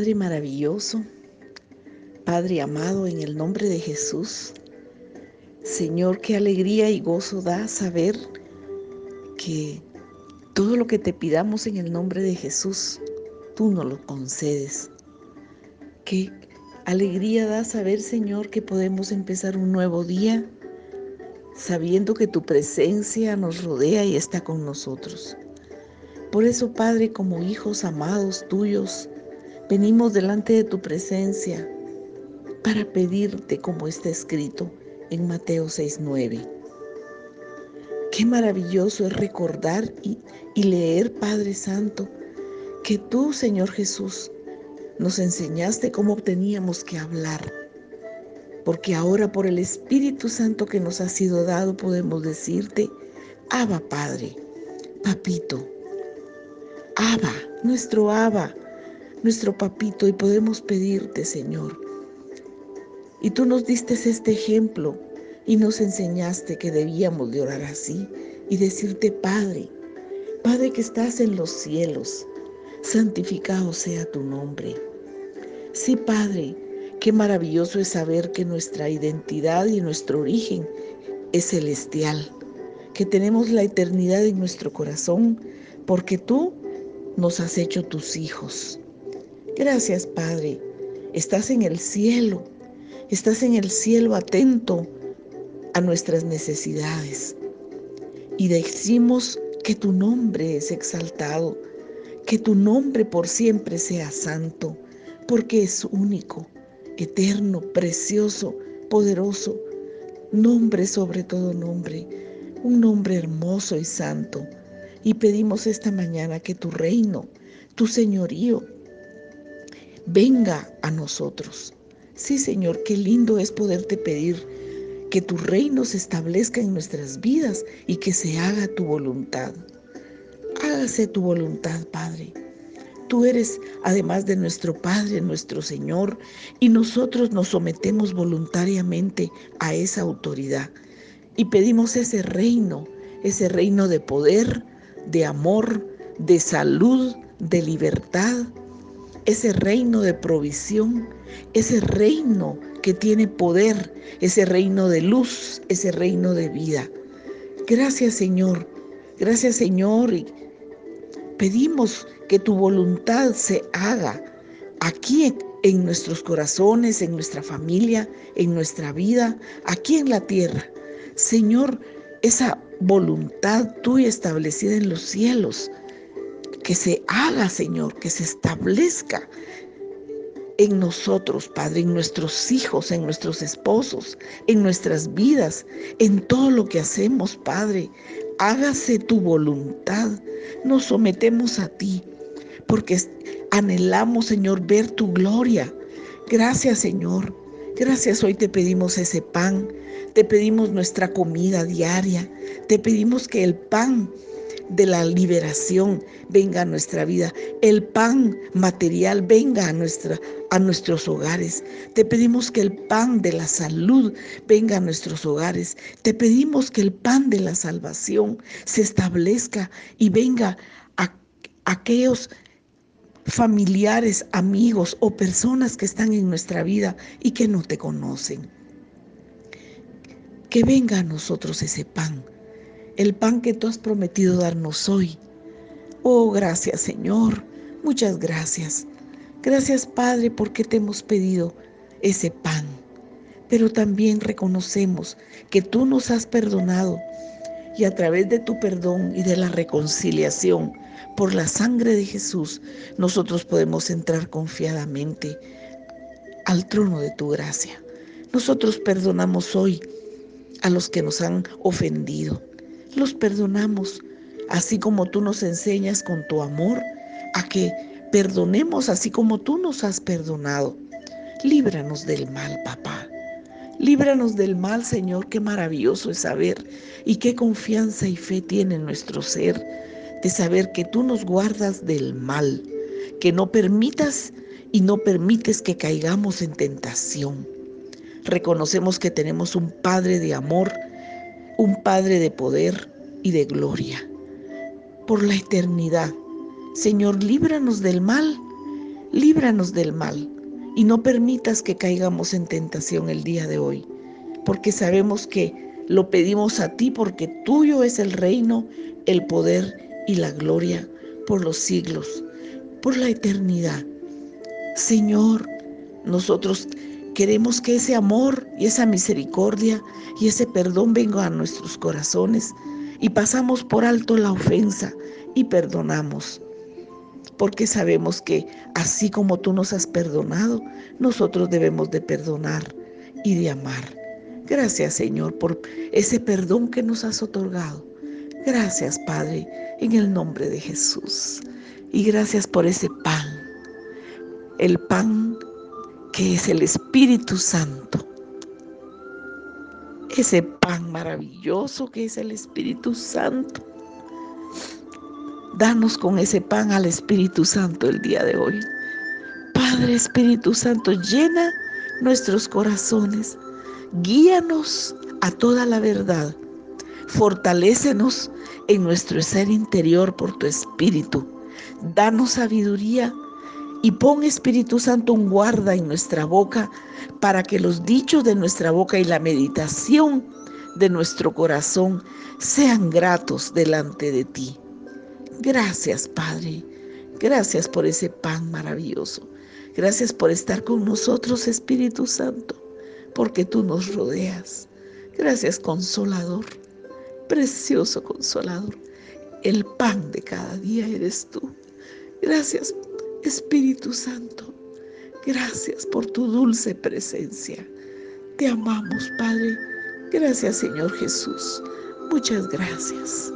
Padre maravilloso, Padre amado, en el nombre de Jesús, Señor, qué alegría y gozo da saber que todo lo que te pidamos en el nombre de Jesús, tú nos lo concedes. Qué alegría da saber, Señor, que podemos empezar un nuevo día sabiendo que tu presencia nos rodea y está con nosotros. Por eso, Padre, como hijos amados tuyos, venimos delante de tu presencia para pedirte como está escrito en Mateo 6:9. Qué maravilloso es recordar y, y, leer, Padre Santo, que tú, Señor Jesús, nos enseñaste cómo teníamos que hablar. Porque ahora por el Espíritu Santo que nos ha sido dado podemos decirte, Abba Padre, Papito, Abba, nuestro Abba, nuestro Papito, y podemos pedirte, Señor. Y tú nos diste este ejemplo y nos enseñaste que debíamos de orar así y decirte, Padre, Padre que estás en los cielos, santificado sea tu nombre. Sí, Padre, qué maravilloso es saber que nuestra identidad y nuestro origen es celestial, que tenemos la eternidad en nuestro corazón, porque tú nos has hecho tus hijos. Gracias, Padre. Estás en el cielo. Estás en el cielo atento a nuestras necesidades. Y decimos que tu nombre es exaltado, que tu nombre por siempre sea santo, porque es único, eterno, precioso, poderoso, nombre sobre todo nombre, un nombre hermoso y santo y pedimos esta mañana que tu reino, tu señorío, venga a nosotros. Sí, Señor, qué lindo es poderte pedir que tu reino se establezca en nuestras vidas y que se haga tu voluntad. Hágase tu voluntad, Padre. Tú eres, además de nuestro Padre, nuestro Señor, y nosotros nos sometemos voluntariamente a esa autoridad y pedimos ese reino, ese reino de poder, de amor, de salud, de libertad, ese reino de provisión, ese reino que tiene poder, ese reino de luz, ese reino de vida. Gracias Señor, gracias Señor. Y pedimos que tu voluntad se haga aquí en nuestros corazones, en nuestra familia, en nuestra vida, aquí en la tierra. Señor, esa voluntad tuya establecida en los cielos, que se haga, Señor, que se establezca en nosotros, Padre, en nuestros hijos, en nuestros esposos, en nuestras vidas, en todo lo que hacemos, Padre. Hágase tu voluntad. Nos sometemos a ti, porque anhelamos, Señor, ver tu gloria. Gracias, Señor. Gracias, hoy te pedimos ese pan te pedimos nuestra comida diaria. Te pedimos que el pan de la liberación venga a nuestra vida, el pan material venga a, nuestra, a nuestros hogares. Te pedimos que el pan de la salud venga a nuestros hogares. Te pedimos que el pan de la salvación se establezca y venga a aquellos familiares, amigos o personas que están en nuestra vida y que no te conocen que venga a nosotros ese pan, el pan que tú has prometido darnos hoy. Oh, gracias Señor, muchas gracias. Gracias Padre porque te hemos pedido ese pan. Pero también reconocemos que tú nos has perdonado y a través de tu perdón y de la reconciliación por la sangre de Jesús, nosotros podemos entrar confiadamente al trono de tu gracia. Nosotros perdonamos hoy a los que nos han ofendido. Los perdonamos, así como tú nos enseñas con tu amor a que perdonemos así como tú nos has perdonado. Líbranos del mal, papá. Líbranos del mal, Señor. Qué maravilloso es saber y qué confianza y fe tiene nuestro ser de saber que tú nos guardas del mal, que no permitas y no permites que caigamos en tentación reconocemos que tenemos un Padre de amor, un Padre de poder y de gloria. Por la eternidad, Señor, líbranos del mal, líbranos del mal y no permitas que caigamos en tentación el día de hoy, porque sabemos que lo pedimos a ti porque tuyo es el reino, el poder y la gloria por los siglos, por la eternidad. Señor, nosotros queremos que ese amor y esa misericordia y ese perdón vengan a nuestros corazones y pasamos por alto la ofensa y perdonamos porque sabemos que así como tú nos has perdonado, nosotros debemos de perdonar y de amar. Gracias Señor por ese perdón que nos has otorgado. Gracias Padre, en el nombre de Jesús. Y gracias por ese pan, el pan que es el Espíritu Santo. Ese pan maravilloso que es el Espíritu Santo Danos con ese pan al Espíritu Santo el día de hoy. Padre Espíritu Santo, llena nuestros corazones. Guíanos a toda la verdad. Fortalécenos en nuestro ser interior por tu Espíritu. Danos sabiduría y pon Espíritu Santo un guarda en nuestra boca para que los dichos de nuestra boca y la meditación de nuestro corazón sean gratos delante de ti. Gracias, Padre. Gracias por ese pan maravilloso. Gracias por estar con nosotros, Espíritu Santo, porque tú nos rodeas. Gracias, Consolador, precioso Consolador. El pan de cada día eres tú. Gracias, Espíritu Santo. Gracias por tu dulce presencia. Te amamos, Padre. Gracias, Señor Jesús. Muchas gracias.